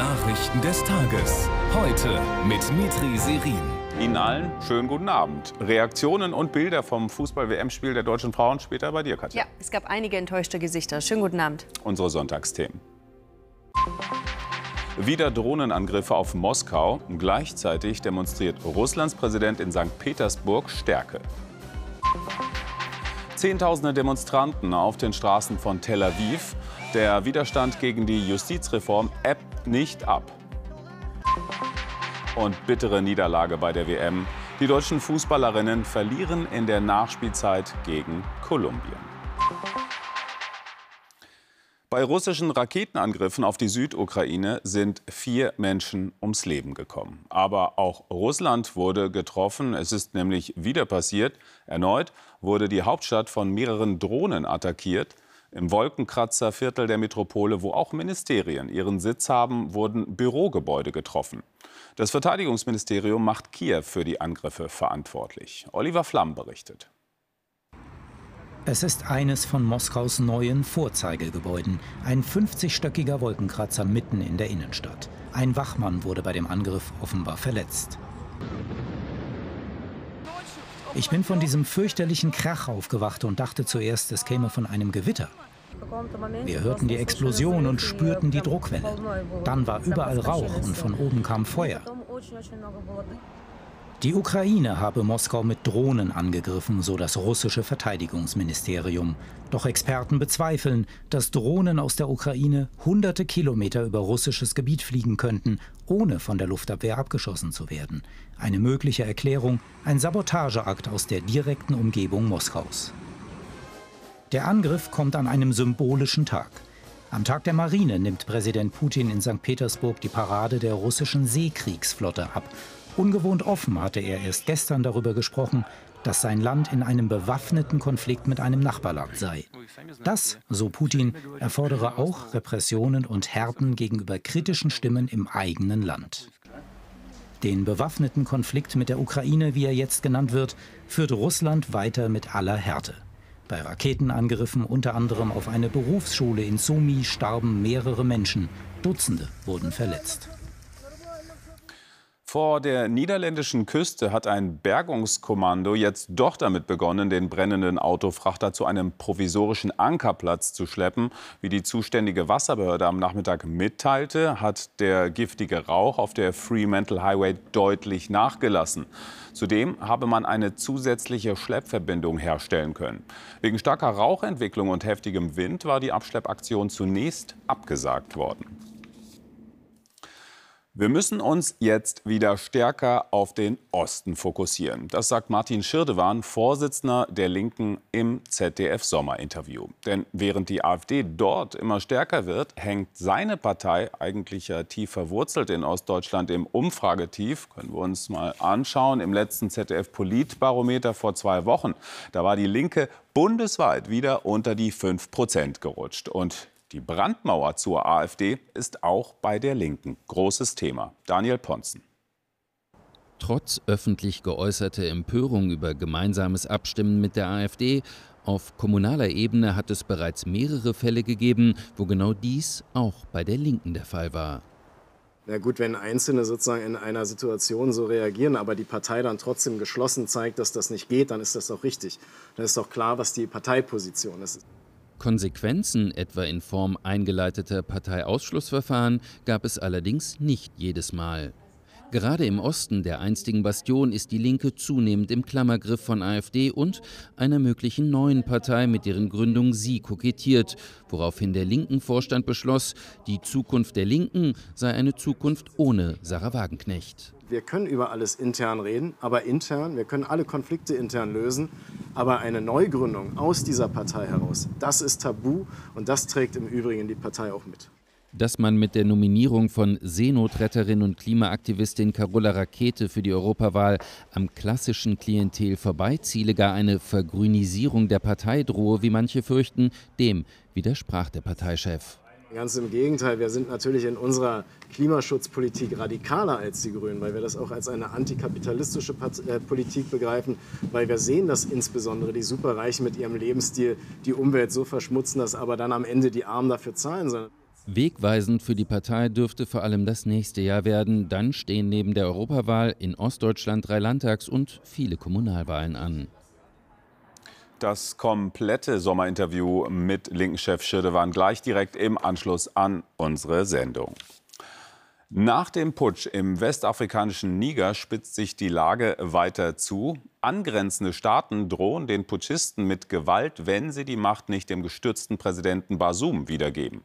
Nachrichten des Tages. Heute mit Mitri Serin. Ihnen allen schönen guten Abend. Reaktionen und Bilder vom Fußball-WM-Spiel der deutschen Frauen später bei dir, Katja. Ja, es gab einige enttäuschte Gesichter. Schönen guten Abend. Unsere Sonntagsthemen. Wieder Drohnenangriffe auf Moskau. Gleichzeitig demonstriert Russlands Präsident in St. Petersburg Stärke. Zehntausende Demonstranten auf den Straßen von Tel Aviv. Der Widerstand gegen die Justizreform ebbt nicht ab. Und bittere Niederlage bei der WM. Die deutschen Fußballerinnen verlieren in der Nachspielzeit gegen Kolumbien. Bei russischen Raketenangriffen auf die Südukraine sind vier Menschen ums Leben gekommen. Aber auch Russland wurde getroffen. Es ist nämlich wieder passiert. Erneut wurde die Hauptstadt von mehreren Drohnen attackiert. Im Wolkenkratzerviertel der Metropole, wo auch Ministerien ihren Sitz haben, wurden Bürogebäude getroffen. Das Verteidigungsministerium macht Kiew für die Angriffe verantwortlich. Oliver Flamm berichtet. Es ist eines von Moskaus neuen Vorzeigegebäuden, ein 50-stöckiger Wolkenkratzer mitten in der Innenstadt. Ein Wachmann wurde bei dem Angriff offenbar verletzt. Ich bin von diesem fürchterlichen Krach aufgewacht und dachte zuerst, es käme von einem Gewitter. Wir hörten die Explosion und spürten die Druckwelle. Dann war überall Rauch und von oben kam Feuer. Die Ukraine habe Moskau mit Drohnen angegriffen, so das russische Verteidigungsministerium. Doch Experten bezweifeln, dass Drohnen aus der Ukraine hunderte Kilometer über russisches Gebiet fliegen könnten, ohne von der Luftabwehr abgeschossen zu werden. Eine mögliche Erklärung, ein Sabotageakt aus der direkten Umgebung Moskaus. Der Angriff kommt an einem symbolischen Tag. Am Tag der Marine nimmt Präsident Putin in St. Petersburg die Parade der russischen Seekriegsflotte ab Ungewohnt offen hatte er erst gestern darüber gesprochen, dass sein Land in einem bewaffneten Konflikt mit einem Nachbarland sei. Das, so Putin, erfordere auch Repressionen und Härten gegenüber kritischen Stimmen im eigenen Land. Den bewaffneten Konflikt mit der Ukraine, wie er jetzt genannt wird, führt Russland weiter mit aller Härte. Bei Raketenangriffen unter anderem auf eine Berufsschule in Sumy starben mehrere Menschen, Dutzende wurden verletzt. Vor der niederländischen Küste hat ein Bergungskommando jetzt doch damit begonnen, den brennenden Autofrachter zu einem provisorischen Ankerplatz zu schleppen. Wie die zuständige Wasserbehörde am Nachmittag mitteilte, hat der giftige Rauch auf der Fremantle Highway deutlich nachgelassen. Zudem habe man eine zusätzliche Schleppverbindung herstellen können. Wegen starker Rauchentwicklung und heftigem Wind war die Abschleppaktion zunächst abgesagt worden. Wir müssen uns jetzt wieder stärker auf den Osten fokussieren. Das sagt Martin Schirdewan, Vorsitzender der Linken im ZDF-Sommerinterview. Denn während die AfD dort immer stärker wird, hängt seine Partei eigentlich ja tief verwurzelt in Ostdeutschland im Umfragetief. Können wir uns mal anschauen. Im letzten ZDF-Politbarometer vor zwei Wochen, da war die Linke bundesweit wieder unter die 5 Prozent gerutscht. Und die Brandmauer zur AfD ist auch bei der Linken großes Thema. Daniel Ponzen. Trotz öffentlich geäußerter Empörung über gemeinsames Abstimmen mit der AfD auf kommunaler Ebene hat es bereits mehrere Fälle gegeben, wo genau dies auch bei der Linken der Fall war. Na gut, wenn Einzelne sozusagen in einer Situation so reagieren, aber die Partei dann trotzdem geschlossen zeigt, dass das nicht geht, dann ist das doch richtig. Dann ist doch klar, was die Parteiposition ist. Konsequenzen, etwa in Form eingeleiteter Parteiausschlussverfahren, gab es allerdings nicht jedes Mal. Gerade im Osten der einstigen Bastion ist die Linke zunehmend im Klammergriff von AfD und einer möglichen neuen Partei, mit deren Gründung sie kokettiert, woraufhin der linken Vorstand beschloss, die Zukunft der Linken sei eine Zukunft ohne Sarah Wagenknecht. Wir können über alles intern reden, aber intern, wir können alle Konflikte intern lösen, aber eine Neugründung aus dieser Partei heraus, das ist tabu und das trägt im Übrigen die Partei auch mit dass man mit der Nominierung von Seenotretterin und Klimaaktivistin Carola Rakete für die Europawahl am klassischen Klientel vorbeiziele, gar eine Vergrünisierung der Partei drohe, wie manche fürchten, dem widersprach der Parteichef. Ganz im Gegenteil, wir sind natürlich in unserer Klimaschutzpolitik radikaler als die Grünen, weil wir das auch als eine antikapitalistische äh, Politik begreifen, weil wir sehen, dass insbesondere die Superreichen mit ihrem Lebensstil die Umwelt so verschmutzen, dass aber dann am Ende die Armen dafür zahlen sollen. Wegweisend für die Partei dürfte vor allem das nächste Jahr werden. Dann stehen neben der Europawahl in Ostdeutschland drei Landtags- und viele Kommunalwahlen an. Das komplette Sommerinterview mit Linken-Chef Schirdewan gleich direkt im Anschluss an unsere Sendung. Nach dem Putsch im westafrikanischen Niger spitzt sich die Lage weiter zu. Angrenzende Staaten drohen den Putschisten mit Gewalt, wenn sie die Macht nicht dem gestürzten Präsidenten Basum wiedergeben.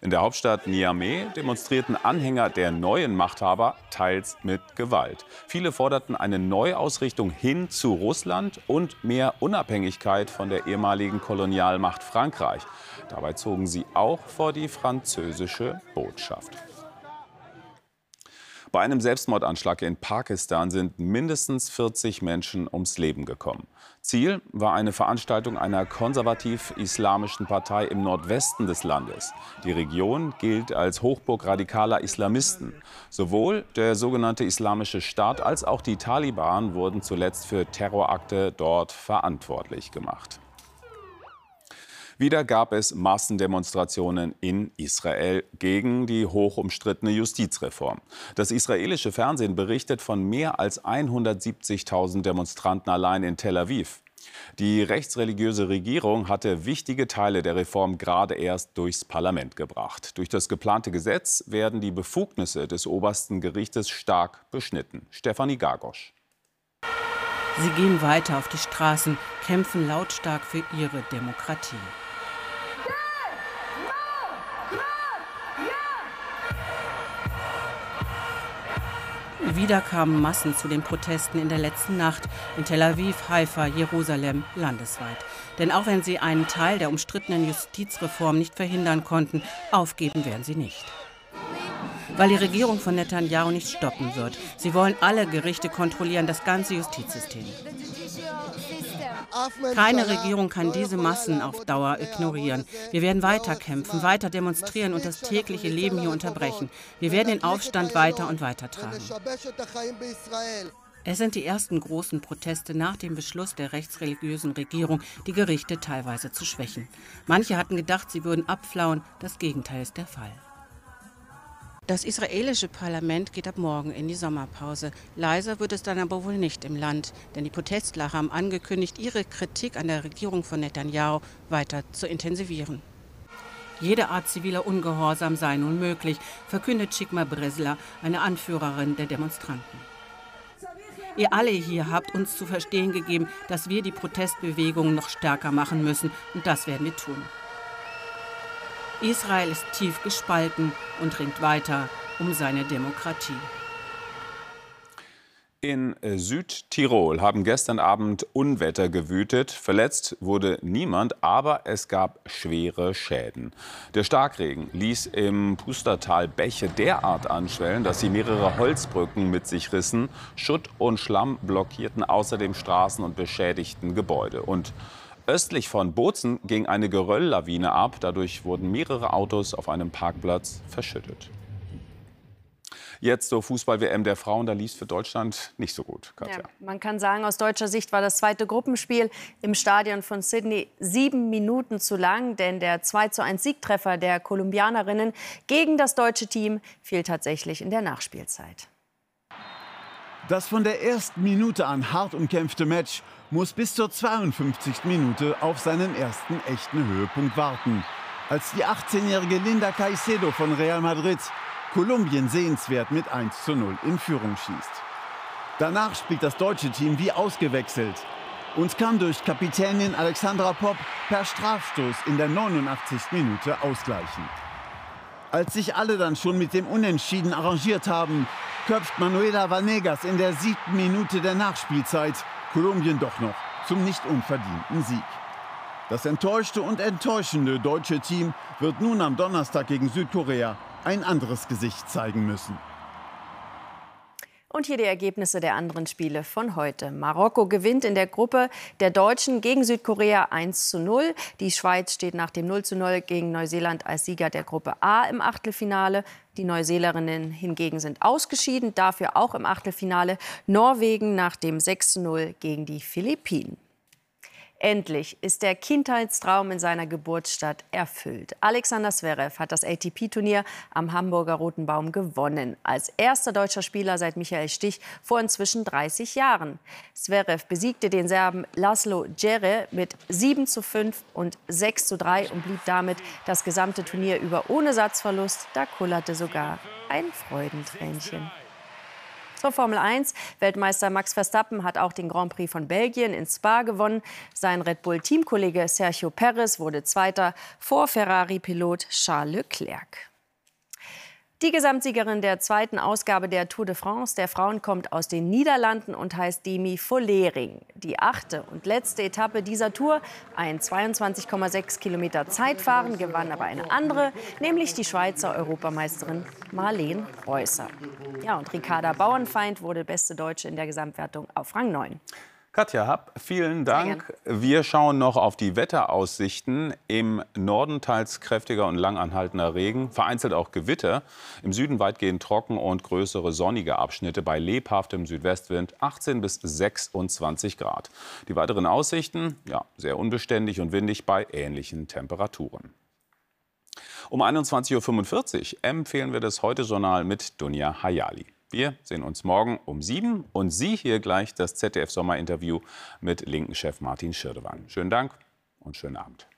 In der Hauptstadt Niamey demonstrierten Anhänger der neuen Machthaber teils mit Gewalt. Viele forderten eine Neuausrichtung hin zu Russland und mehr Unabhängigkeit von der ehemaligen Kolonialmacht Frankreich. Dabei zogen sie auch vor die französische Botschaft. Bei einem Selbstmordanschlag in Pakistan sind mindestens 40 Menschen ums Leben gekommen. Ziel war eine Veranstaltung einer konservativ-islamischen Partei im Nordwesten des Landes. Die Region gilt als Hochburg radikaler Islamisten. Sowohl der sogenannte Islamische Staat als auch die Taliban wurden zuletzt für Terrorakte dort verantwortlich gemacht. Wieder gab es Massendemonstrationen in Israel gegen die hochumstrittene Justizreform. Das israelische Fernsehen berichtet von mehr als 170.000 Demonstranten allein in Tel Aviv. Die rechtsreligiöse Regierung hatte wichtige Teile der Reform gerade erst durchs Parlament gebracht. Durch das geplante Gesetz werden die Befugnisse des obersten Gerichtes stark beschnitten. Stefanie Gagosch. Sie gehen weiter auf die Straßen, kämpfen lautstark für ihre Demokratie. Wieder kamen Massen zu den Protesten in der letzten Nacht in Tel Aviv, Haifa, Jerusalem, landesweit. Denn auch wenn sie einen Teil der umstrittenen Justizreform nicht verhindern konnten, aufgeben werden sie nicht. Weil die Regierung von Netanyahu nicht stoppen wird. Sie wollen alle Gerichte kontrollieren, das ganze Justizsystem. Keine Regierung kann diese Massen auf Dauer ignorieren. Wir werden weiter kämpfen, weiter demonstrieren und das tägliche Leben hier unterbrechen. Wir werden den Aufstand weiter und weiter tragen. Es sind die ersten großen Proteste nach dem Beschluss der rechtsreligiösen Regierung, die Gerichte teilweise zu schwächen. Manche hatten gedacht, sie würden abflauen. Das Gegenteil ist der Fall. Das israelische Parlament geht ab morgen in die Sommerpause. Leiser wird es dann aber wohl nicht im Land, denn die Protestler haben angekündigt, ihre Kritik an der Regierung von Netanyahu weiter zu intensivieren. Jede Art ziviler Ungehorsam sei nun möglich, verkündet Chikma Bresla, eine Anführerin der Demonstranten. Ihr alle hier habt uns zu verstehen gegeben, dass wir die Protestbewegung noch stärker machen müssen, und das werden wir tun. Israel ist tief gespalten und ringt weiter um seine Demokratie. In Südtirol haben gestern Abend Unwetter gewütet. Verletzt wurde niemand, aber es gab schwere Schäden. Der Starkregen ließ im Pustertal Bäche derart anschwellen, dass sie mehrere Holzbrücken mit sich rissen. Schutt und Schlamm blockierten außerdem Straßen und beschädigten Gebäude. Und Östlich von Bozen ging eine Gerölllawine ab. Dadurch wurden mehrere Autos auf einem Parkplatz verschüttet. Jetzt zur Fußball-WM der Frauen, da lief es für Deutschland nicht so gut. Ja, man kann sagen, aus deutscher Sicht war das zweite Gruppenspiel im Stadion von Sydney sieben Minuten zu lang, denn der 2:1 Siegtreffer der Kolumbianerinnen gegen das deutsche Team fiel tatsächlich in der Nachspielzeit. Das von der ersten Minute an hart umkämpfte Match muss bis zur 52. Minute auf seinen ersten echten Höhepunkt warten. Als die 18-jährige Linda Caicedo von Real Madrid Kolumbien sehenswert mit 1 zu 0 in Führung schießt. Danach spielt das deutsche Team wie ausgewechselt und kann durch Kapitänin Alexandra Popp per Strafstoß in der 89. Minute ausgleichen. Als sich alle dann schon mit dem Unentschieden arrangiert haben, köpft Manuela Vanegas in der siebten Minute der Nachspielzeit Kolumbien doch noch zum nicht unverdienten Sieg. Das enttäuschte und enttäuschende deutsche Team wird nun am Donnerstag gegen Südkorea ein anderes Gesicht zeigen müssen. Und hier die Ergebnisse der anderen Spiele von heute. Marokko gewinnt in der Gruppe der Deutschen gegen Südkorea 1 zu 0. Die Schweiz steht nach dem 0 zu 0 gegen Neuseeland als Sieger der Gruppe A im Achtelfinale. Die Neuseelerinnen hingegen sind ausgeschieden, dafür auch im Achtelfinale. Norwegen nach dem 6 zu 0 gegen die Philippinen. Endlich ist der Kindheitstraum in seiner Geburtsstadt erfüllt. Alexander Zverev hat das ATP-Turnier am Hamburger Roten Baum gewonnen. Als erster deutscher Spieler seit Michael Stich vor inzwischen 30 Jahren. Zverev besiegte den Serben Laszlo Djere mit 7 zu 5 und 6 zu 3 und blieb damit das gesamte Turnier über ohne Satzverlust. Da kullerte sogar ein Freudentränchen. Zur Formel 1. Weltmeister Max Verstappen hat auch den Grand Prix von Belgien in Spa gewonnen. Sein Red Bull-Teamkollege Sergio Perez wurde Zweiter vor Ferrari-Pilot Charles Leclerc. Die Gesamtsiegerin der zweiten Ausgabe der Tour de France der Frauen kommt aus den Niederlanden und heißt Demi Vollering. Die achte und letzte Etappe dieser Tour, ein 22,6 Kilometer Zeitfahren, gewann aber eine andere, nämlich die Schweizer Europameisterin Marlene Reusser. Ja, und Ricarda Bauernfeind wurde beste Deutsche in der Gesamtwertung auf Rang 9. Katja Happ, vielen Dank. Wir schauen noch auf die Wetteraussichten. Im Norden teils kräftiger und langanhaltender Regen, vereinzelt auch Gewitter. Im Süden weitgehend trocken und größere sonnige Abschnitte bei lebhaftem Südwestwind 18 bis 26 Grad. Die weiteren Aussichten, ja, sehr unbeständig und windig bei ähnlichen Temperaturen. Um 21.45 Uhr empfehlen wir das Heute-Journal mit Dunja Hayali. Wir sehen uns morgen um sieben und Sie hier gleich das ZDF-Sommerinterview mit Linken-Chef Martin Schirdewan. Schönen Dank und schönen Abend.